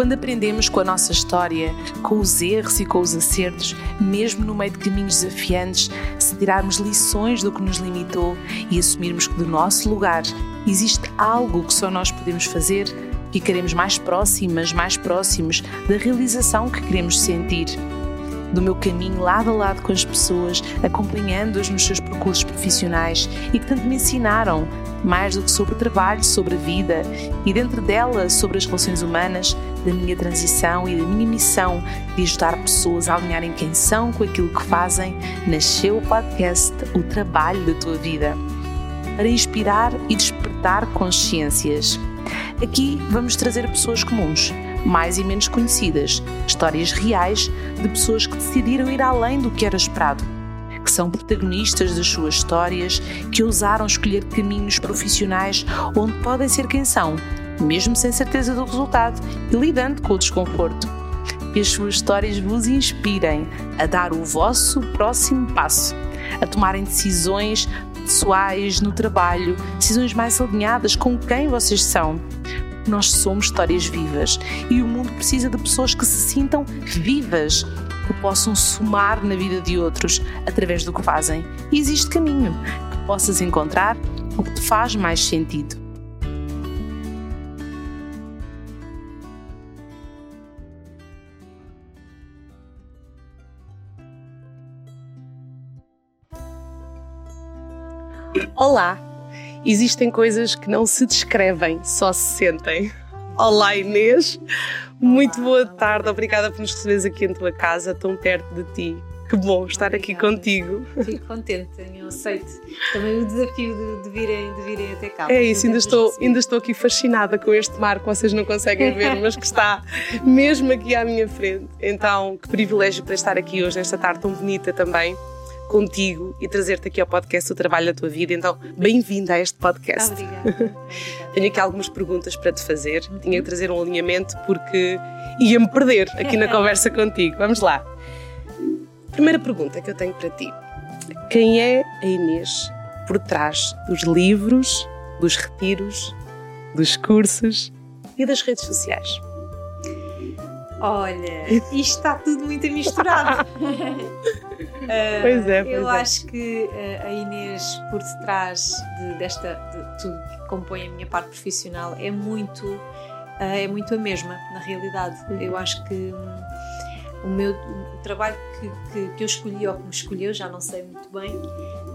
Quando aprendemos com a nossa história, com os erros e com os acertos, mesmo no meio de caminhos desafiantes, se tirarmos lições do que nos limitou e assumirmos que do nosso lugar existe algo que só nós podemos fazer, ficaremos mais próximas, mais próximos da realização que queremos sentir do meu caminho lado a lado com as pessoas, acompanhando-as nos seus percursos profissionais e que tanto me ensinaram, mais do que sobre trabalho, sobre a vida e dentro dela sobre as relações humanas, da minha transição e da minha missão de ajudar pessoas a alinharem quem são com aquilo que fazem, nasceu o podcast O Trabalho da Tua Vida. Para inspirar e despertar consciências. Aqui vamos trazer pessoas comuns mais e menos conhecidas, histórias reais de pessoas que decidiram ir além do que era esperado, que são protagonistas das suas histórias, que ousaram escolher caminhos profissionais onde podem ser quem são, mesmo sem certeza do resultado e lidando com o desconforto. Que as suas histórias vos inspirem a dar o vosso próximo passo, a tomarem decisões pessoais no trabalho, decisões mais alinhadas com quem vocês são nós somos histórias vivas e o mundo precisa de pessoas que se sintam vivas, que possam somar na vida de outros através do que fazem. E existe caminho que possas encontrar o que te faz mais sentido. Olá! Existem coisas que não se descrevem, só se sentem. Olá Inês, muito boa tarde, obrigada por nos receberes aqui em tua casa, tão perto de ti. Que bom estar aqui contigo. Fico contente, tenho aceito também o desafio de, de, virem, de virem até cá. É isso, ainda estou, ainda estou aqui fascinada com este mar que vocês não conseguem ver, mas que está mesmo aqui à minha frente. Então, que privilégio para estar aqui hoje, nesta tarde tão bonita também contigo e trazer-te aqui ao podcast o trabalho da tua vida. Então, bem-vinda a este podcast. Obrigada. Tenho aqui algumas perguntas para te fazer. Tinha que trazer um alinhamento porque ia-me perder aqui na conversa contigo. Vamos lá. Primeira pergunta que eu tenho para ti. Quem é a Inês por trás dos livros, dos retiros, dos cursos e das redes sociais? Olha, isto está tudo muito misturado. Uh, pois é, pois eu é. acho que uh, a Inês, por detrás de, desta, de tudo que compõe a minha parte profissional, é muito, uh, é muito a mesma, na realidade. Uhum. Eu acho que um, o meu o trabalho que, que, que, eu escolhi ou que me escolheu, já não sei muito bem,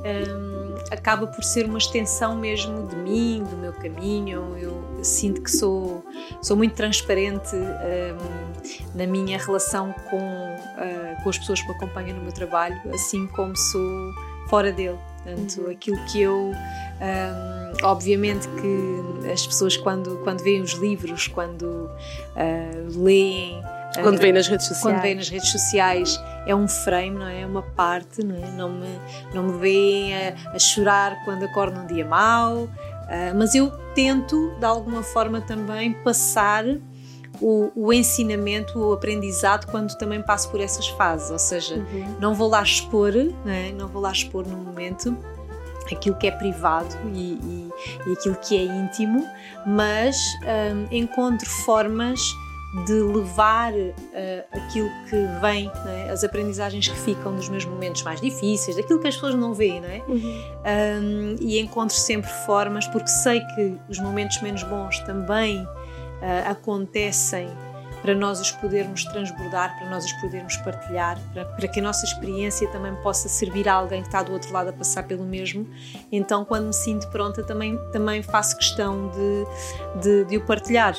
um, acaba por ser uma extensão mesmo de mim, do meu caminho. Eu sinto que sou, sou muito transparente um, na minha relação com, uh, com as pessoas que me acompanham no meu trabalho, assim como sou fora dele. Portanto, uhum. aquilo que eu. Um, obviamente que as pessoas, quando, quando veem os livros, quando uh, leem quando vem nas redes sociais. Quando vem nas redes sociais é um frame, não é? É uma parte, não é? Não me, não me veem a, a chorar quando acordo num dia mau, uh, mas eu tento, de alguma forma, também passar o, o, ensinamento, o aprendizado quando também passo por essas fases, ou seja, uhum. não vou lá expor, não, é? não vou lá expor no momento aquilo que é privado e, e, e aquilo que é íntimo, mas um, encontro formas de levar uh, aquilo que vem, é? as aprendizagens que ficam dos meus momentos mais difíceis, daquilo que as pessoas não veem, não é? Uhum. Um, e encontro sempre formas, porque sei que os momentos menos bons também uh, acontecem para nós os podermos transbordar, para nós os podermos partilhar, para, para, que a nossa experiência também possa servir a alguém que está do outro lado a passar pelo mesmo. Então, quando me sinto pronta, também, também faço questão de, de, de o partilhar.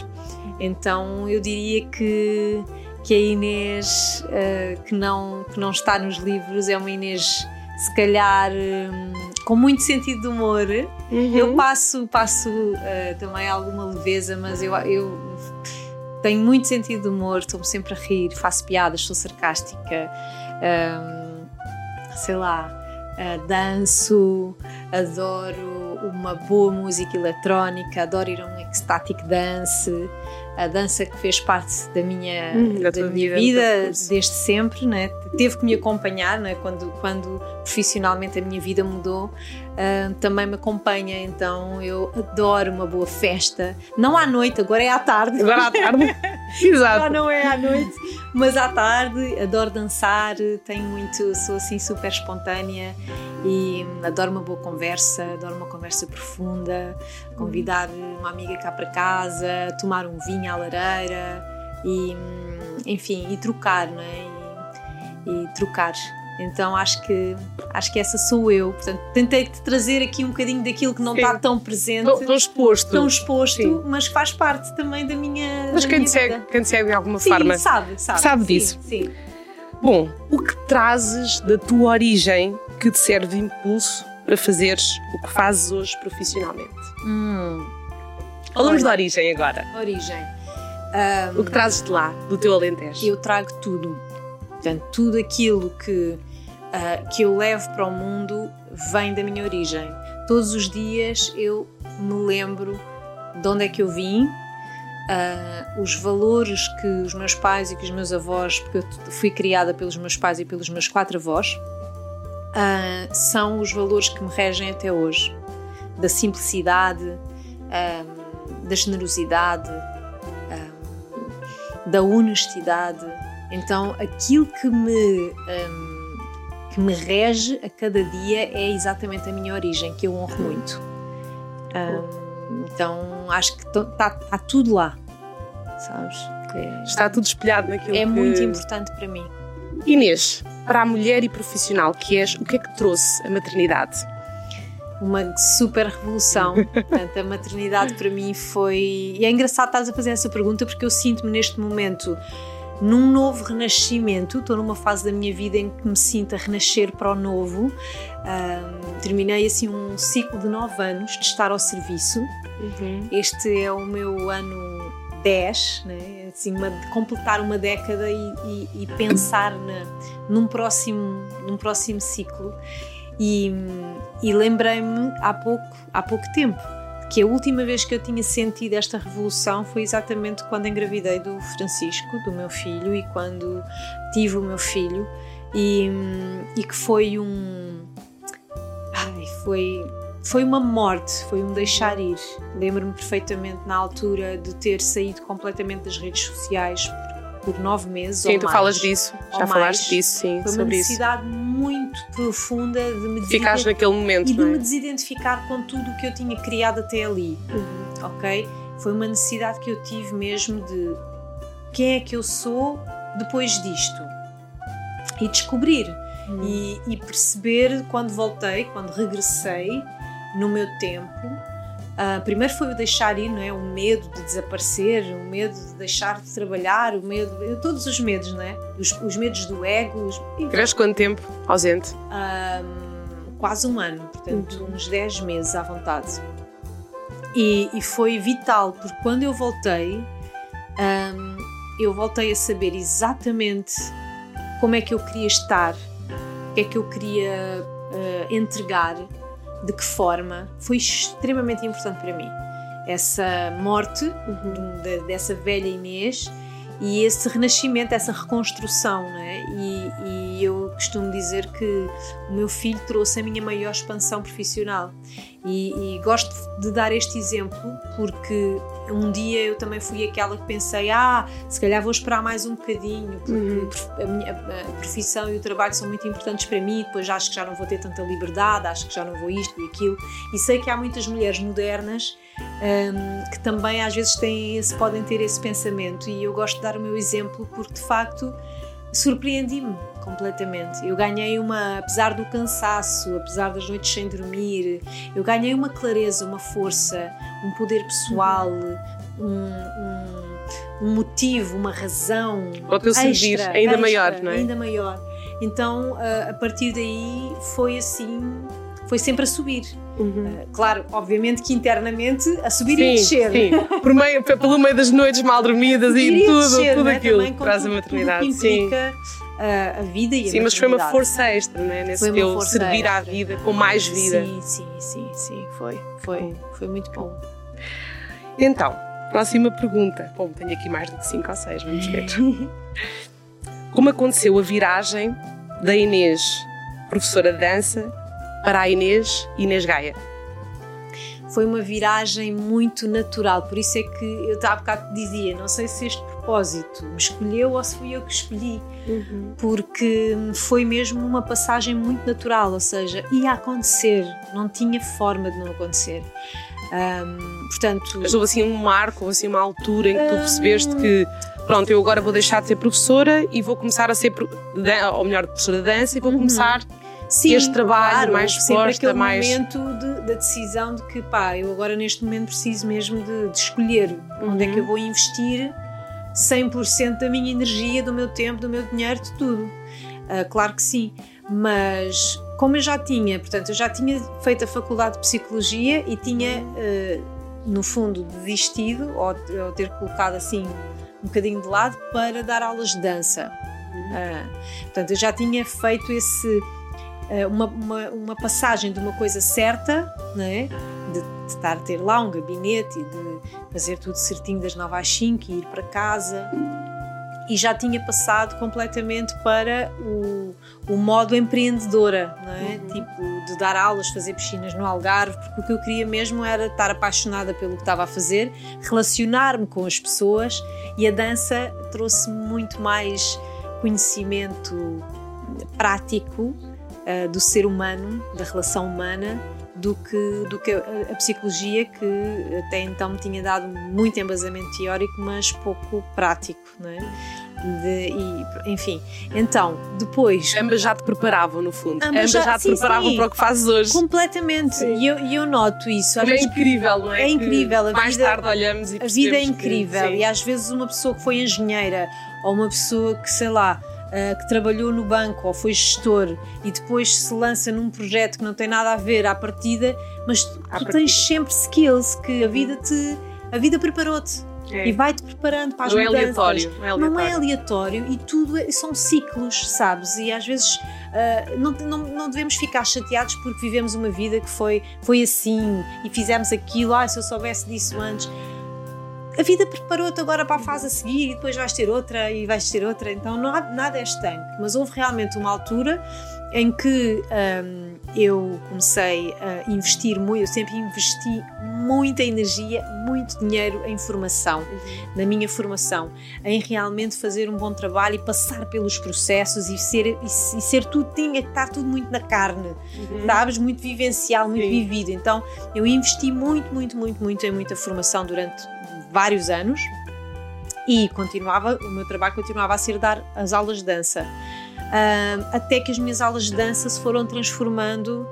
Então, eu diria que, que a Inês, uh, que, não, que não está nos livros, é uma Inês, se calhar. Um, com muito sentido de humor. Uhum. Eu passo, passo uh, também alguma leveza, mas eu, eu tenho muito sentido de humor, estou-me sempre a rir, faço piadas, sou sarcástica, um, sei lá, uh, danço, adoro uma boa música eletrónica, adoro ir a um ecstatic dance, a dança que fez parte da minha, hum, da, da minha vida, desde sempre, né? teve que me acompanhar né? quando, quando profissionalmente a minha vida mudou. Uh, também me acompanha, então eu adoro uma boa festa. Não à noite, agora é à tarde. Agora à tarde. Exato. Já não é à noite, mas à tarde adoro dançar, tenho muito, sou assim super espontânea e adoro uma boa conversa, adoro uma conversa profunda, convidar uma amiga cá para casa, tomar um vinho à lareira e enfim, e trocar, não é? E, e trocar. Então acho que acho que essa sou eu. Portanto, tentei te trazer aqui um bocadinho daquilo que não Sim. está tão presente, Tão, tão exposto. tão exposto, Sim. mas que faz parte também da minha. Mas da quem minha te, segue, vida. quem te segue de alguma Sim, forma. sabe, sabe. sabe Sim, disso. Sim. Bom, o que trazes da tua origem que te serve de impulso para fazeres o que fazes hoje profissionalmente? Hum, Falamos da origem agora. origem. O que trazes de lá, do teu Alentejo? Eu trago tudo. Portanto, tudo aquilo que, ah, que eu levo para o mundo vem da minha origem. Todos os dias eu me lembro de onde é que eu vim, ah, os valores que os meus pais e que os meus avós, porque eu fui criada pelos meus pais e pelos meus quatro avós, ah, são os valores que me regem até hoje. Da simplicidade, ah, da generosidade, da honestidade. Então, aquilo que me, hum, que me rege a cada dia é exatamente a minha origem, que eu honro muito. Hum, então, acho que está tudo lá, sabes? É, Está tudo espelhado naquilo é que... muito importante para mim. Inês, para a mulher e profissional que és, o que é que trouxe a maternidade? uma super revolução. Portanto, a maternidade para mim foi. E é engraçado estás a fazer essa pergunta porque eu sinto-me neste momento num novo renascimento. Estou numa fase da minha vida em que me sinto a renascer para o novo. Ahm, terminei assim um ciclo de nove anos de estar ao serviço. Este é o meu ano 10, né? assim, uma, completar uma década e, e- e pensar na, num, próximo, num próximo ciclo. E, e lembrei-me há pouco, há pouco tempo que a última vez que eu tinha sentido esta revolução foi exatamente quando engravidei do Francisco, do meu filho, e quando tive o meu filho, e, e que foi um. Ai, foi, foi uma morte, foi um deixar ir. Lembro-me perfeitamente na altura de ter saído completamente das redes sociais por, nove meses. Sim, ou tu mais. falas disso, já falaste disso, sim, Foi uma sobre isso. necessidade muito profunda de me Ficares naquele momento, e de não me é? desidentificar com tudo o que eu tinha criado até ali, ok? Foi uma necessidade que eu tive mesmo de quem é que eu sou depois disto e descobrir e, e perceber quando voltei, quando regressei no meu tempo. Ah, primeiro foi o deixar ir, não é? O medo de desaparecer, o medo de deixar de trabalhar, o medo, todos os medos, não é? Os, os medos do ego, os, Tiveste quanto tempo ausente? Ahm, quase um ano, portanto, uns 10 meses à vontade. E, e foi vital, porque quando eu voltei, ahm, eu voltei a saber exatamente como é que eu queria estar, o que é que eu queria ah, entregar, de que forma. Foi extremamente importante para mim. Essa morte de- de- dessa velha Inês e esse renascimento, essa reconstrução, não é? E, e eu costumo dizer que o meu filho trouxe a minha maior expansão profissional. E, e gosto de dar este exemplo porque um dia eu também fui aquela que pensei: ah, se calhar vou esperar mais um bocadinho, porque a, minha, a profissão e o trabalho são muito importantes para mim, depois acho que já não vou ter tanta liberdade, acho que já não vou isto e aquilo. E sei que há muitas mulheres modernas hum, que também às vezes têm esse, podem ter esse pensamento e eu gosto de dar o meu exemplo porque de facto surpreendi-me completamente. Eu ganhei uma, apesar do cansaço, apesar das noites sem dormir, eu ganhei uma clareza, uma força, um poder pessoal, um, um- um motivo, uma razão. Para o teu servir, extra, ainda extra, maior, não é? Ainda maior. Então, a- a partir daí foi assim, foi sempre a subir. Uh, Claro, obviamente que internamente a subir e a descer. sim. Por meio, pe- pelo meio das noites mal dormidas e e a tudo, descer, tudo não é? aquilo Também que traz a tudo- maternidade. Tudo que sim. implica uh, a vida e a Sim, mas foi uma força extra, né? Nesse Foi teu força servir à vida, com mais vida. Sim, sim, sim, sim, foi, foi, foi muito bom. Então, próxima pergunta. Bom, tenho aqui mais do que 5 ou 6, vamos ver. Como aconteceu a viragem da Inês, professora de dança, para a Inês Inês Gaia? foi uma viragem muito natural. Por isso é que eu há bocado dizia, não sei se este propósito me escolheu ou se fui eu que escolhi, uhum. porque foi mesmo uma passagem muito natural, ou seja, ia acontecer, não tinha forma de não acontecer. Um, portanto, Mas houve assim um marco, assim uma altura em que tu percebeste que pronto, eu agora vou deixar de ser professora e vou começar a ser, ou melhor, professora de dança e vou uhum. começar Sim, este trabalho claro, mais exposta, mais... momento de, da decisão de que, pá, eu agora neste momento preciso mesmo de, de escolher uhum. onde é que eu uhum. vou investir 100% da minha energia, do meu tempo, do meu dinheiro, de tudo. Uh, claro que sim, mas como eu já tinha, portanto, eu já tinha feito a faculdade de Psicologia e tinha, uh, no fundo, desistido ou, ou ter colocado assim um bocadinho de lado para dar aulas de dança. Uh, portanto, eu já tinha feito esse uma, uma, uma, passagem de uma coisa certa, né? de, de estar a ter lá um gabinete e de fazer tudo certinho das 9 às 5 e ir para casa. E já tinha passado completamente para o, o modo empreendedora, não é? Uhum. Tipo, de dar aulas, fazer piscinas no Algarve, porque o que eu queria mesmo era estar apaixonada pelo que estava a fazer, relacionar-me com as pessoas e a dança trouxe muito mais conhecimento prático uh, do ser humano, da relação humana, do que, do que a, psicologia, que até então me tinha dado muito embasamento teórico, mas pouco prático, não é? De, e, enfim, então, depois. Ambas já te preparavam, no fundo. Ambas, já, já, te sim, preparavam sim, para o que fazes hoje. Completamente. E eu, eu noto isso. é incrível, não é? É incrível. A mais vida, tarde olhamos e A vida é incrível. Que, e às vezes uma pessoa que foi engenheira ou uma pessoa que, sei lá, Uh, que trabalhou no banco ou foi gestor e depois se lança num projeto que não tem nada a ver à partida, mas tu, tu tens sempre skills que a vida te a vida preparou-te. É. E vai-te preparando para as não mudanças. É aleatório, não é aleatório. Não é aleatório e tudo é, são ciclos, sabes? E às vezes uh, não, não, não devemos ficar chateados porque vivemos uma vida que foi, foi assim e fizemos aquilo. Ah, se eu soubesse disso antes a vida preparou-te agora para a fase a seguir e depois vais ter outra e vais ter outra, então não há, nada é estanque. Mas houve realmente uma altura em que um, eu comecei a investir muito, eu sempre investi muita energia, muito dinheiro em formação, na minha formação, em realmente fazer um bom trabalho e passar pelos processos e ser, e ser tudo, tinha que estar tudo muito na carne, uhum. sabes? Muito vivencial, muito Sim. vivido. Então eu investi muito, muito, muito, muito em muita formação durante vários anos e continuava, o meu trabalho continuava a ser dar as aulas de dança. Uh, até que as minhas aulas de dança se foram transformando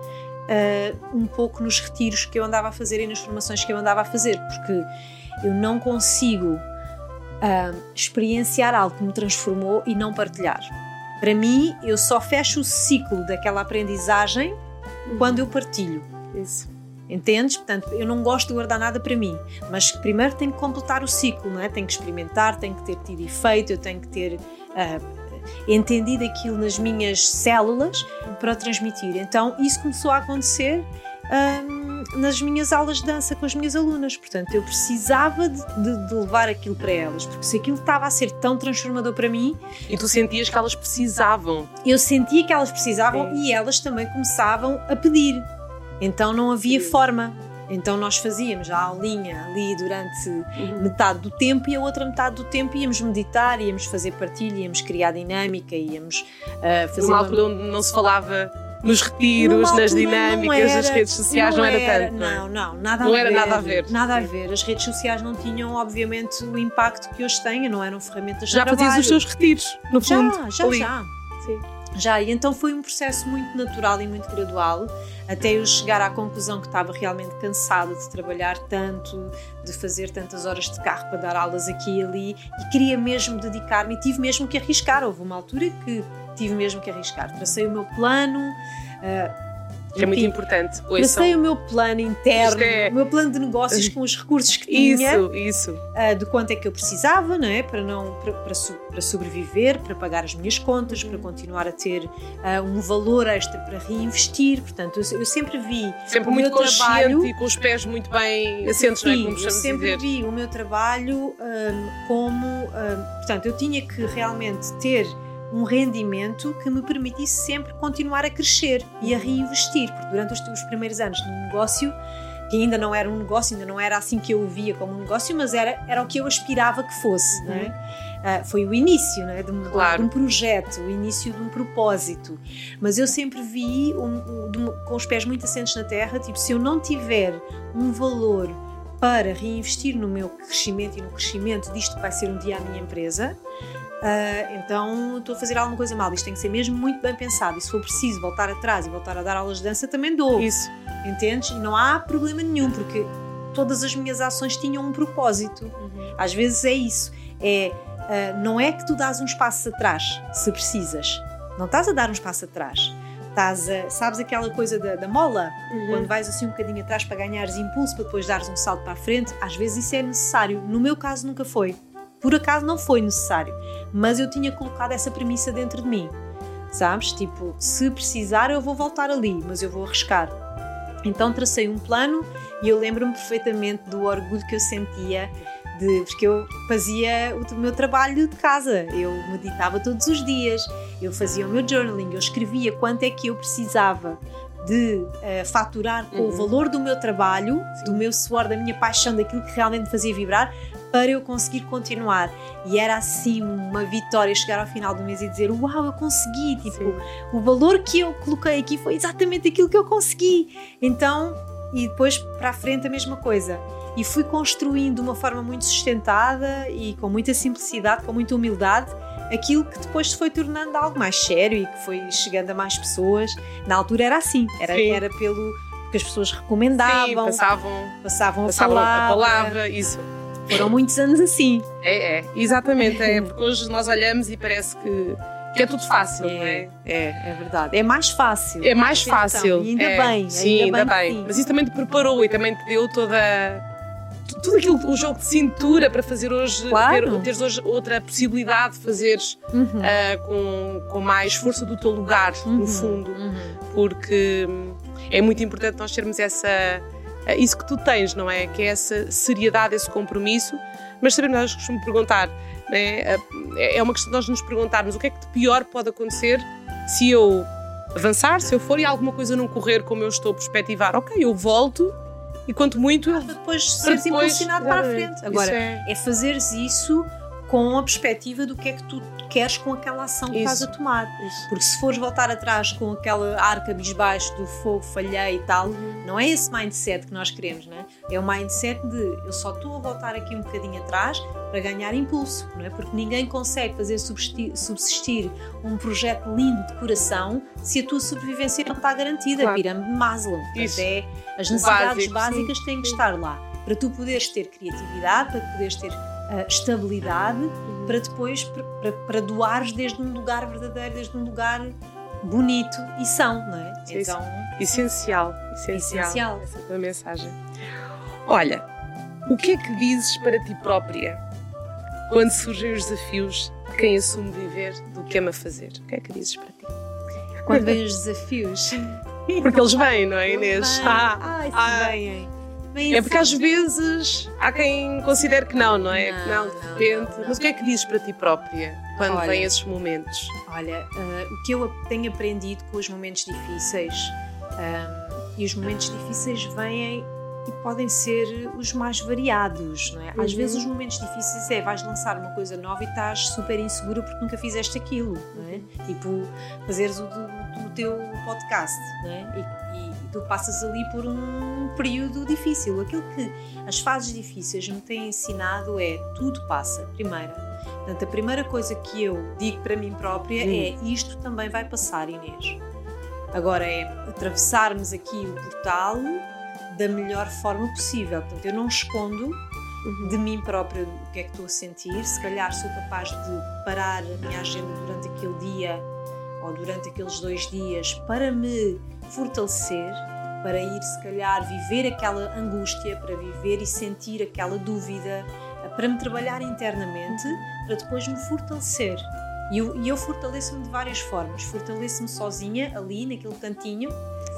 uh, um pouco nos retiros que eu andava a fazer e nas formações que eu andava a fazer, porque eu não consigo uh, experienciar algo que me transformou e não partilhar. Para mim, eu só fecho o ciclo daquela aprendizagem quando eu partilho. Isso. Entendes? Portanto, eu não gosto de guardar nada para mim, mas primeiro tenho que completar o ciclo, não é? Tenho que experimentar, tenho que ter tido efeito, eu tenho que ter uh, entendido aquilo nas minhas células para transmitir. Então, isso começou a acontecer um, nas minhas aulas de dança com as minhas alunas. Portanto, eu precisava de, de, de, levar aquilo para elas, porque se aquilo estava a ser tão transformador para mim. E tu sentias que elas precisavam? Eu sentia que elas precisavam e elas também começavam a pedir. Então não havia forma. Então nós fazíamos a aulinha ali durante uhum. metade do tempo e a outra metade do tempo íamos meditar, íamos fazer partilha, íamos criar dinâmica, íamos uh, fazer. Numa altura onde não se falava nos retiros, nas dinâmicas, era, das redes sociais, não, não era, era, tanto. Não, não, nada não a era ver. nada a ver. Nada a ver. As redes sociais não tinham, obviamente, o impacto que hoje têm, não eram ferramentas já de trabalho. Já fazias os teus retiros, no fundo. Já, já, ali. já. Sim. Já, e então foi um processo muito natural e muito gradual, até eu chegar à conclusão que estava realmente cansada de trabalhar tanto, de fazer tantas horas de carro para dar aulas aqui e ali, e queria mesmo dedicar-me tive mesmo que arriscar. Houve uma altura que tive mesmo que arriscar. Tracei o meu plano. Uh, que é muito importante. Tracei o meu plano interno, é... o meu plano de negócios com os recursos que tinha. Isso, isso. Uh, de quanto é que eu precisava, não é? Para, não, para, para, para sobreviver, para pagar as minhas contas, uhum. para continuar a ter uh, um valor extra para reinvestir. Portanto, eu, eu sempre vi. Sempre muito consciente trabalho, e com os pés muito bem assentes, sim, não é? Como eu sempre dizer. vi o meu trabalho um, como. Um, portanto, eu tinha que realmente ter um rendimento que me permitisse sempre continuar a crescer e a reinvestir, porque durante os, os primeiros anos de negócio que ainda não era um negócio, ainda não era assim que eu o via como um negócio, mas era, era o que eu aspirava que fosse, uhum. não é? Uh, foi o início é? de, um, claro. de, um, projeto, o início de um propósito. Mas eu sempre vi um, um, com os pés muito assentes na terra, tipo, se eu não tiver um valor para reinvestir no meu crescimento e no crescimento disto que vai ser um dia a minha empresa, Uh, então estou a fazer alguma coisa mal. Isto tem que ser mesmo muito bem pensado. E se for preciso voltar atrás e voltar a dar aulas de dança, também dou. Isso. Entendes? E não há problema nenhum, porque todas as minhas ações tinham um propósito. Uhum. Às vezes é isso. É, uh, não é que tu dás uns passos atrás, se precisas. Não estás a dar uns passos atrás. Estás a, sabes aquela coisa da, da mola? Uhum. Quando vais assim um bocadinho atrás para ganhares impulso, para depois dares um salto para a frente, às vezes isso é necessário. No meu caso nunca foi. Por acaso não foi necessário, mas eu tinha colocado essa premissa dentro de mim. Sabes? Tipo, se precisar eu vou voltar ali, mas eu vou arriscar. Então tracei um plano e eu lembro-me perfeitamente do orgulho que eu sentia de, porque eu fazia o meu trabalho de casa, eu meditava todos os dias, eu fazia o meu journaling, eu escrevia quanto é que eu precisava de uh, faturar com uhum. o valor do meu trabalho, Sim. do meu suor, da minha paixão, daquilo que realmente me fazia vibrar, para eu conseguir continuar. E era assim uma vitória chegar ao final do mês e dizer: Uau, eu consegui! Tipo, Sim. o valor que eu coloquei aqui foi exatamente aquilo que eu consegui. Então, e depois para a frente a mesma coisa. E fui construindo de uma forma muito sustentada e com muita simplicidade, com muita humildade, aquilo que depois se foi tornando algo mais sério e que foi chegando a mais pessoas. Na altura era assim, era, era pelo que as pessoas recomendavam, Sim, passavam, passavam, a, passavam palavra. a palavra, isso. Foram muitos anos assim. É, é, exatamente. É, porque hoje nós olhamos e parece que, que é tudo fácil, é, não é? É, é verdade. É mais fácil. É mais fácil. E ainda é, bem. Sim, ainda, ainda bem. bem. Mas isso também te preparou e também te deu toda tudo aquilo, o jogo de cintura para fazer hoje, claro. ter, teres hoje outra possibilidade de fazeres uhum. uh, com, com mais força do teu lugar, uhum. no fundo, uhum. porque é muito importante nós termos essa é isso que tu tens, não é? Que é essa seriedade, esse compromisso. Mas sabemos, nós costumo perguntar, é? é uma questão de nós nos perguntarmos o que é que de pior pode acontecer se eu avançar, se eu for e alguma coisa não correr como eu estou a perspectivar. Ok, eu volto e quanto muito. Para depois seres impulsionado para a frente. Agora, é... é fazeres isso com a perspectiva do que é que tu queres com aquela ação que Isso. estás a tomar. Isso. Porque se fores voltar atrás com aquela arca bisbaixo do fogo, falhei e tal, uhum. não é esse mindset que nós queremos, não é? É o mindset de eu só estou a voltar aqui um bocadinho atrás para ganhar impulso, não é? Porque ninguém consegue fazer subsistir um projeto lindo de coração se a tua sobrevivência não está garantida. Claro. Pirâmide de Maslow. Portanto, é, as necessidades Básico, básicas sim. têm que estar lá para tu poderes ter criatividade, para poderes ter uh, estabilidade para depois para, para doares desde um lugar verdadeiro, desde um lugar bonito e são, não é? Sim, então, essencial, essencial, essencial. Essa é a mensagem. Olha, o que é que dizes para ti própria quando surgem os desafios de quem assume viver do que ama fazer? O que é que dizes para ti? Quando vêm os desafios. Porque eles vêm, não é, Inês? Ah, Ai, ah, vêm. É porque às vezes há quem considere que não, não é? Não, que não, de repente. Não, Mas o que é que dizes para ti própria quando olha, vêm esses momentos? Olha, uh, o que eu tenho aprendido com os momentos difíceis, ah, e os momentos difíceis vêm e podem ser os mais variados, não é? Às uhum. vezes os momentos difíceis é vais lançar uma coisa nova e estás super insegura porque nunca fizeste aquilo, não é? Tipo, fazeres o, do, teu podcast, não é? E, e, tu passas ali por um período difícil. Aquilo que as fases difíceis me têm ensinado é tudo passa, primeira. Portanto, a primeira coisa que eu digo para mim própria é isto também vai passar, Inês. Agora é atravessarmos aqui o portal da melhor forma possível. Portanto, eu não escondo uhum. de mim própria o que é que estou a sentir. Se calhar sou capaz de parar a minha agenda durante aquele dia ou durante aqueles dois dias para me fortalecer, para ir, se calhar, viver aquela angústia, para viver e sentir aquela dúvida, para me trabalhar internamente, para depois me fortalecer. E eu, eu fortaleço-me de várias formas. Fortaleço-me sozinha, ali, naquele cantinho,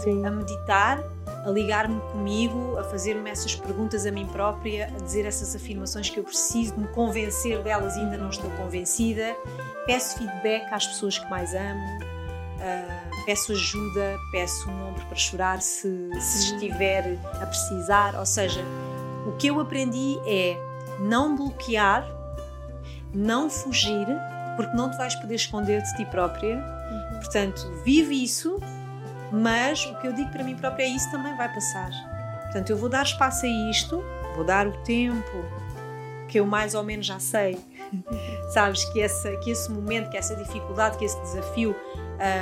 Sim. a meditar, a ligar-me comigo, a fazer-me essas perguntas a mim própria, a dizer essas afirmações que eu preciso de me convencer delas e ainda não estou convencida. Peço feedback às pessoas que mais amo. Uh, peço ajuda, peço um ombro para chorar se, se estiver a precisar. Ou seja, o que eu aprendi é não bloquear, não fugir, porque não te vais poder esconder de ti própria. Uhum. Portanto, vive isso, mas o que eu digo para mim própria é isso também vai passar. Portanto, eu vou dar espaço a isto, vou dar o tempo que eu mais ou menos já sei. Sabes que, essa, que esse momento, que essa dificuldade, que esse desafio,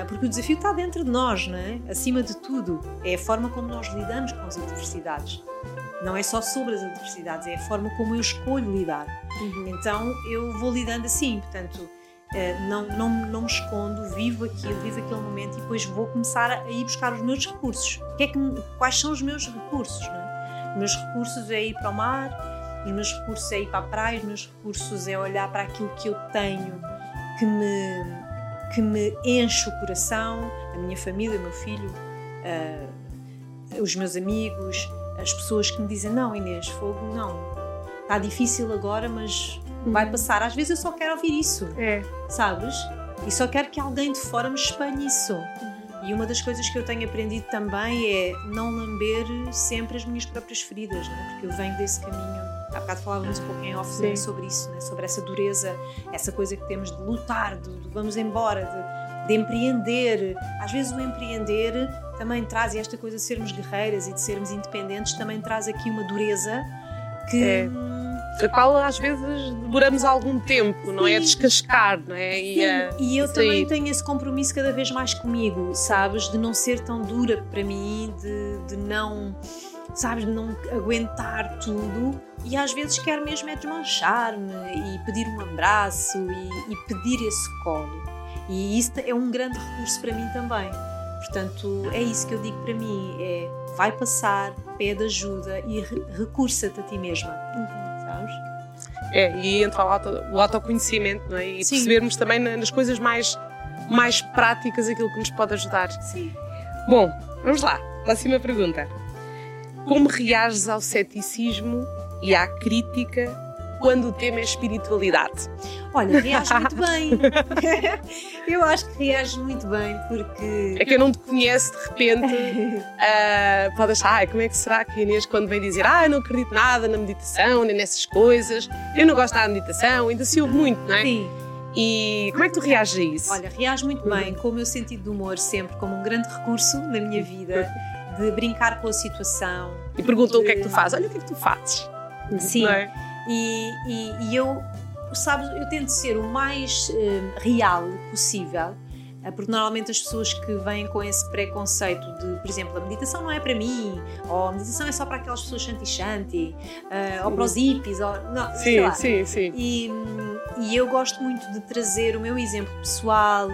porque o desafio está dentro de nós, não é? Acima de tudo, é a forma como nós lidamos com as adversidades. Não é só sobre as adversidades, é a forma como eu escolho lidar. Uhum. Então eu vou lidando assim, portanto, eh, não, não, não me escondo, vivo aquilo, vivo aquele momento e depois vou começar a ir buscar os meus recursos. Que é que, quais são os meus recursos? É? Os meus recursos é ir para o mar, os meus recursos é ir para a praia, os meus recursos é olhar para aquilo que eu tenho que me, que me enche o coração, a minha família, o meu filho, uh, os meus amigos, as pessoas que me dizem: Não, Inês, fogo, não, está difícil agora, mas vai passar. Às vezes eu só quero ouvir isso, é. sabes? E só quero que alguém de fora me espalhe isso. E uma das coisas que eu tenho aprendido também é não lamber sempre as minhas próprias feridas, né? porque eu venho desse caminho. Há bocado falávamos um pouco em off Sim. sobre isso, né? sobre essa dureza, essa coisa que temos de lutar, de, de vamos embora, de, de, empreender. Às vezes o empreender também traz, e esta coisa de sermos guerreiras e de sermos independentes, também traz aqui uma dureza que. É a qual às vezes demoramos algum tempo, não é? A descascar, não é? E, e eu também tenho esse compromisso cada vez mais comigo, sabes? De não ser tão dura para mim, de, de não, sabes? Não aguentar tudo. E às vezes quero mesmo é desmanchar-me e pedir um abraço e, e pedir esse colo. E isso é um grande recurso para mim também. Portanto, é isso que eu digo para mim: é vai passar, pede ajuda e recursa-te a ti mesma. Uhum sabes? É, e entra o autoconhecimento, não é? E Sim. percebermos também nas coisas mais, mais práticas aquilo que nos pode ajudar. Sim. Bom, vamos lá. Próxima pergunta. Como reages ao ceticismo e à crítica quando o tema é espiritualidade? Olha, reages muito bem. eu acho que reages muito bem porque. É que eu não te conheço de repente. uh, pode achar, ah, como é que será que a Inês, quando vem dizer, ah, eu não acredito nada na meditação, nem nessas coisas, eu não gosto nada de meditação, ainda se ouve muito, não é? Sim. E como é que tu reages a isso? Olha, reajo muito bem, com o meu sentido de humor sempre como um grande recurso na minha vida, de brincar com a situação. E perguntam de... o que é que tu fazes. Olha o que é que tu fazes. Sim. É? E, e, e, eu, sabes, eu tento ser o mais uh, real possível, uh, porque normalmente as pessoas que vêm com esse preconceito de, por exemplo, a meditação não é para mim, ou a meditação é só para aquelas pessoas shanti-shanti, uh, ou para os hippies, ou, não, sim, sim, sim. E, e eu gosto muito de trazer o meu exemplo pessoal,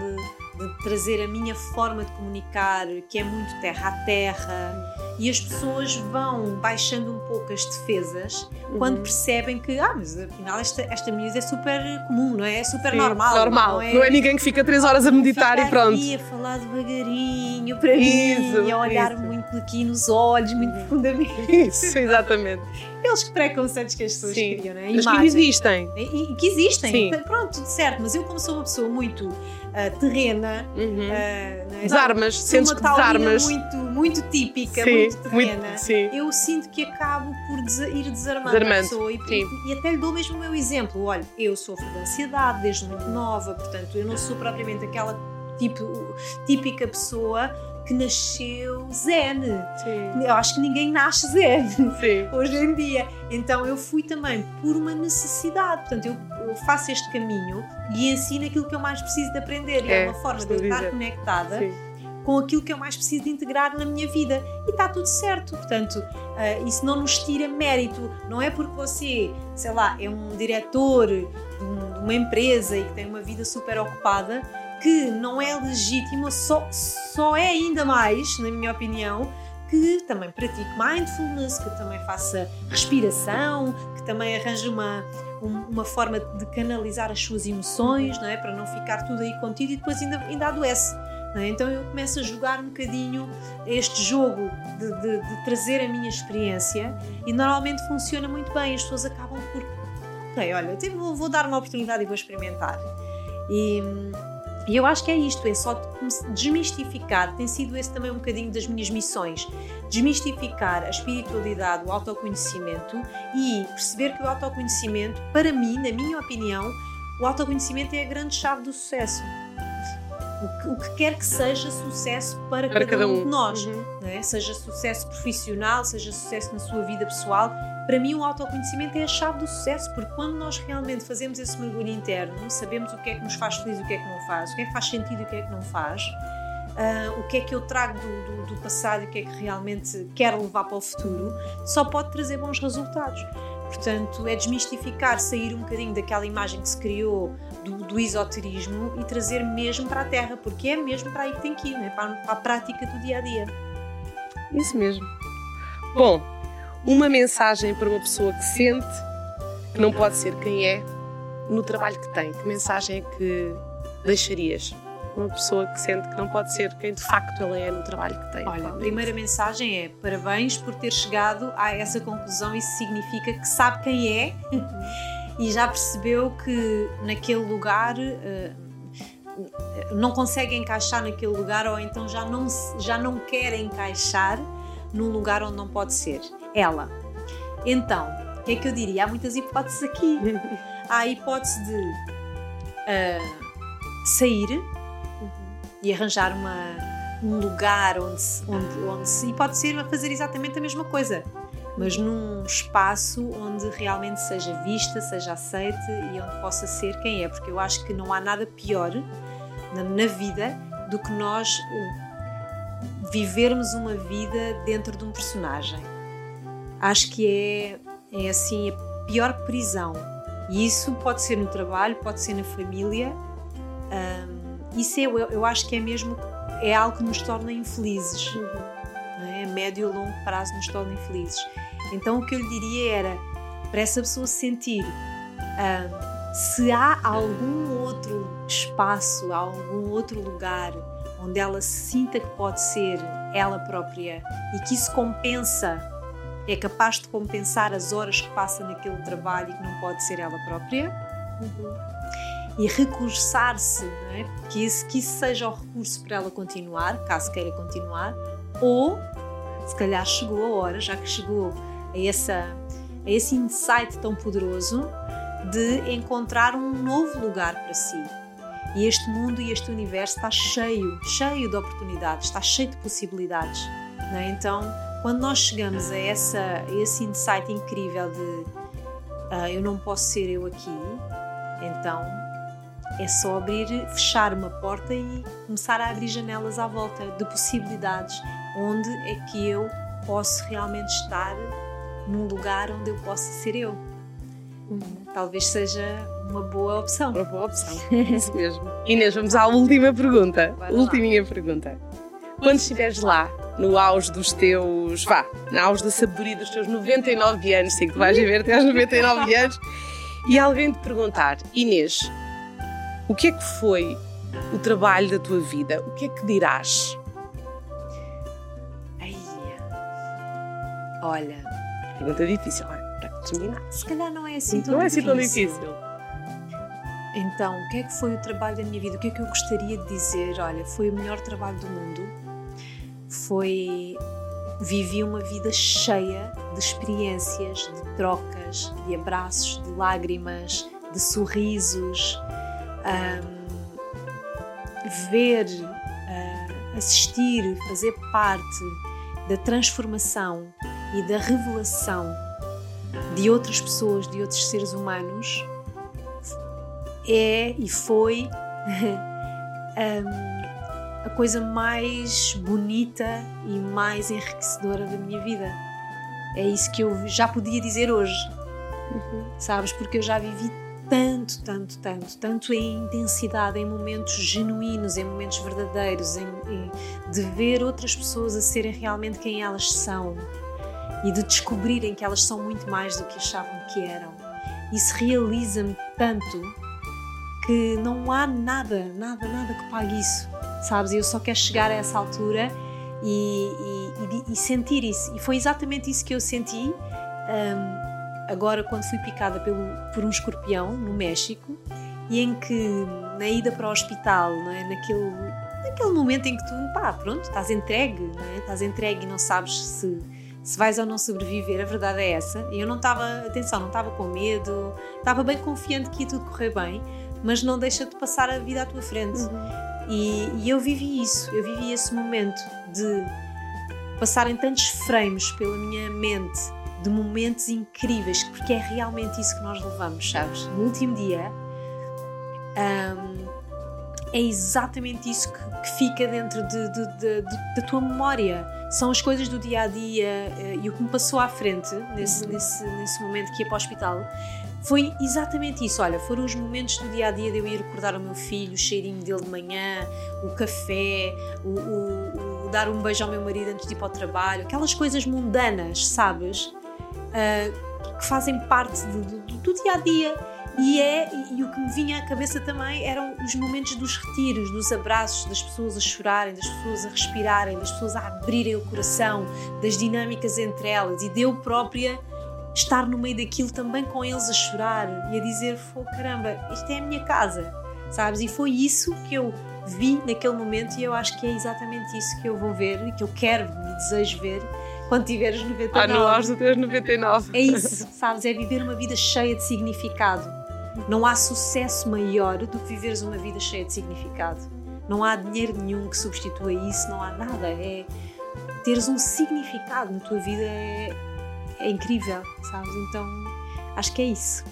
de trazer a minha forma de comunicar, que é muito terra a terra, e as pessoas vão baixando um pouco as defesas uhum. quando percebem que, ah, mas afinal esta, esta miúda é super comum, não é? É super Sim, normal. Normal. Não é, não é ninguém que fica três horas a meditar e pronto. a falar devagarinho para isso, mim, a olhar isso. muito aqui nos olhos, muito uhum. profundamente. Isso, exatamente. Aqueles preconceitos que as pessoas Sim. criam, não é? Mas que existem. E, que existem. Sim. Pronto, certo, mas eu como sou uma pessoa muito uh, terrena. Uhum. Uh, desarmas, sentes que desarmas. Muito, muito típica, sim, muito terrena. Muito, eu sinto que acabo por des ir desarmando Desarmando. a pessoa. E, e, até lhe dou mesmo o meu exemplo. Olha, eu sofro de ansiedade desde muito nova, portanto, eu não sou propriamente aquela tipo, típica pessoa que nasceu zen. Sim. Eu acho que ninguém nasce zen Sim. hoje em dia. Então eu fui também por uma necessidade. Portanto, eu, eu, faço este caminho e ensino aquilo que eu mais preciso de aprender. E é, é uma forma de eu estar conectada. Sim. Com aquilo que eu mais preciso de integrar na minha vida e está tudo certo. Portanto, uh, isso não nos tira mérito. Não é porque você, sei lá, é um diretor de, um, de uma empresa e que tem uma vida super ocupada que não é legítimo, só, só é ainda mais, na minha opinião, que também pratique mindfulness, que também faça respiração, que também arranje uma, uma forma de canalizar as suas emoções, não é? para não ficar tudo aí contido e depois ainda, ainda adoece. É? Então eu começo a jogar um bocadinho este jogo de, de, de, trazer a minha experiência e normalmente funciona muito bem. As pessoas acabam por, ok, olha, vou, vou dar uma oportunidade e vou experimentar. E, E eu acho que é isto, é só desmistificar, tem sido esse também um bocadinho das minhas missões, desmistificar a espiritualidade, o autoconhecimento e perceber que o autoconhecimento, para mim, na minha opinião, o autoconhecimento é a grande chave do sucesso. O que, o que quer que seja sucesso para, para cada, cada, um de nós, uhum. é? seja sucesso profissional, seja sucesso na sua vida pessoal, para mim o autoconhecimento é a chave do sucesso, porque quando nós realmente fazemos esse mergulho interno, sabemos o que é que nos faz feliz e o que é que não faz, o que é que faz sentido e o que é que não faz, uh, o que é que eu trago do, do, do passado e o que é que realmente quero levar para o futuro, só pode trazer bons resultados. Portanto, é desmistificar, sair um bocadinho daquela imagem que se criou do, do esoterismo e trazer mesmo para a Terra, porque é mesmo para aí que tem que ir, né? para, para a prática do dia a dia. Isso mesmo. Bom, uma mensagem para uma pessoa que sente que não pode ser quem é no trabalho que tem. Que mensagem é que deixarias? Uma pessoa que sente que não pode ser quem de facto ela é no trabalho que tem. Olha, a primeira mensagem é parabéns por ter chegado a essa conclusão. Isso significa que sabe quem é e já percebeu que naquele lugar. Uh, não consegue encaixar naquele lugar ou então já não, já não quer encaixar num lugar onde não pode ser ela. Então, o que é que eu diria? Há muitas hipóteses aqui. Há a hipótese de uh, sair uhum. E arranjar uma, um lugar onde se, onde, onde se. E pode ser fazer exatamente a mesma coisa, mas num espaço onde realmente seja vista, seja aceite e onde possa ser quem é, porque eu acho que não há nada pior na, na vida do que nós vivermos uma vida dentro de um personagem acho que é, é assim a pior prisão. E isso pode ser no trabalho, pode ser na família. Um, isso eu, eu acho que é mesmo é algo que nos torna infelizes. Uhum. É? A médio e longo prazo nos torna infelizes. Então o que eu lhe diria era para essa pessoa sentir um, se há algum outro espaço, algum outro lugar onde ela se sinta que pode ser ela própria e que isso compensa é capaz de compensar as horas que passa naquele trabalho e que não pode ser ela própria. Uhum. E recursar-se, é? que, isso, que isso seja o recurso para ela continuar, caso queira continuar, ou se calhar chegou a hora, já que chegou a, essa, a esse insight tão poderoso, de encontrar um novo lugar para si. E este mundo e este universo está cheio, cheio de oportunidades, está cheio de possibilidades. É? Então, quando nós chegamos a, essa, a esse insight incrível de uh, eu não posso ser eu aqui, então é só abrir, fechar uma porta e começar a abrir janelas à volta de possibilidades, onde é que eu posso realmente estar num lugar onde eu possa ser eu. Uhum. Talvez seja uma boa opção. Uma boa opção, isso mesmo. Inês, vamos à última pergunta. Ultiminha pergunta. Quando estiveres lá, no auge dos teus, vá, no auge da sabedoria dos teus 99 anos, sei que tu vais viver até aos 99 anos, e alguém te perguntar, Inês, o que é que foi o trabalho da tua vida? O que é que dirás? Ai, olha. Pergunta difícil, é? Para terminar. Se calhar não é assim tão Não é assim tão difícil. Então, o que é que foi o trabalho da minha vida? O que é que eu gostaria de dizer? Olha, foi o melhor trabalho do mundo foi vivi uma vida cheia de experiências, de trocas, de abraços, de lágrimas, de sorrisos, um, ver, uh, assistir, fazer parte da transformação e da revelação de outras pessoas, de outros seres humanos, é e foi um, a coisa mais bonita e mais enriquecedora da minha vida. É isso que eu já podia dizer hoje, uhum. sabes? Porque eu já vivi tanto, tanto, tanto, tanto em intensidade, em momentos genuínos, em momentos verdadeiros, em, em, de ver outras pessoas a serem realmente quem elas são e de descobrirem que elas são muito mais do que achavam que eram. Isso realiza-me tanto que não há nada, nada, nada que pague isso sabes? Eu só quero chegar a essa altura e, e, e, sentir isso. E foi exatamente isso que eu senti um, agora quando fui picada pelo, por um escorpião no México e em que na ida para o hospital, é? naquele, naquele momento em que tu, pá, pronto, estás entregue, não é? estás entregue e não sabes se, se vais ou não sobreviver, a verdade é essa. E eu não estava, atenção, não estava com medo, estava bem confiante que ia tudo correr bem, mas não deixa de passar a vida à tua frente. Uhum. E, e, eu vivi isso, eu vivi esse momento de passarem tantos frames pela minha mente de momentos incríveis, porque é realmente isso que nós levamos, sabes? No último dia, um, é exatamente isso que, que fica dentro de, de, de, da tua memória. São as coisas do dia a dia uh, e o que me passou à frente nesse, uhum. nesse, nesse momento que ia para o hospital foi exatamente isso. Olha, foram os momentos do dia a dia de eu ir recordar o meu filho, o cheirinho dele de manhã, o café, o, o, o dar um beijo ao meu marido antes de ir para o trabalho, aquelas coisas mundanas, sabes? Uh, que fazem parte do, dia a dia. E, é, e o que me vinha à cabeça também eram os momentos dos retiros, dos abraços, das pessoas a chorarem, das pessoas a respirarem, das pessoas a abrirem o coração, das dinâmicas entre elas e de eu própria estar no meio daquilo também com eles a chorar e a dizer: Pô, caramba, isto é a minha casa, sabes? E foi isso que eu vi naquele momento e eu acho que é exatamente isso que eu vou ver e que eu quero e desejo ver quando tiveres 99. Ah, no auge dos teus 99. É isso, sabes? É viver uma vida cheia de significado. Não há sucesso maior do que viveres uma vida cheia de significado. Não há dinheiro nenhum que substitua isso, não há nada. É teres um significado na tua vida é, é incrível, sabes? Então acho que é isso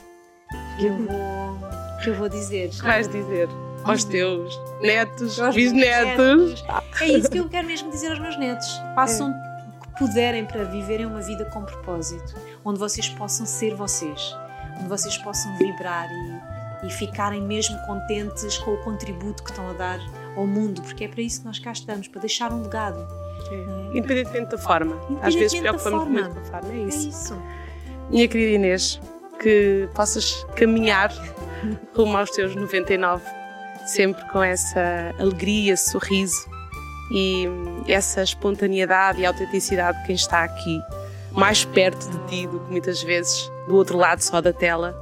que eu vou, que eu vou dizer. Vais dizer aos teus netos, bisnetos. É isso que eu quero mesmo dizer aos meus netos. Façam é. Puderem para viverem uma vida com propósito, onde vocês possam ser vocês, onde vocês possam vibrar e, e ficarem mesmo contentes com o contributo que estão a dar ao mundo, porque é para isso que nós cá estamos, para deixar um legado. É. Independentemente da forma. Às vezes preocupamos forma. muito com a forma. É isso. É isso. Minha querida Inês, que possas caminhar rumo aos teus 99, sempre com essa alegria, sorriso e essa espontaneidade e autenticidade de quem está aqui, mais perto de ti do que muitas vezes do outro lado só da tela,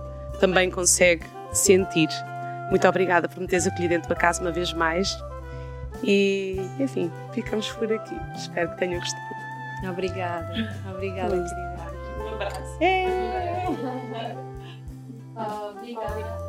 também consegue sentir. Muito obrigada por me teres acolhido dentro da casa uma vez mais e, enfim, ficamos por aqui. Espero que tenham gostado. Obrigada, obrigada, querida. Um abraço. É. Obrigada.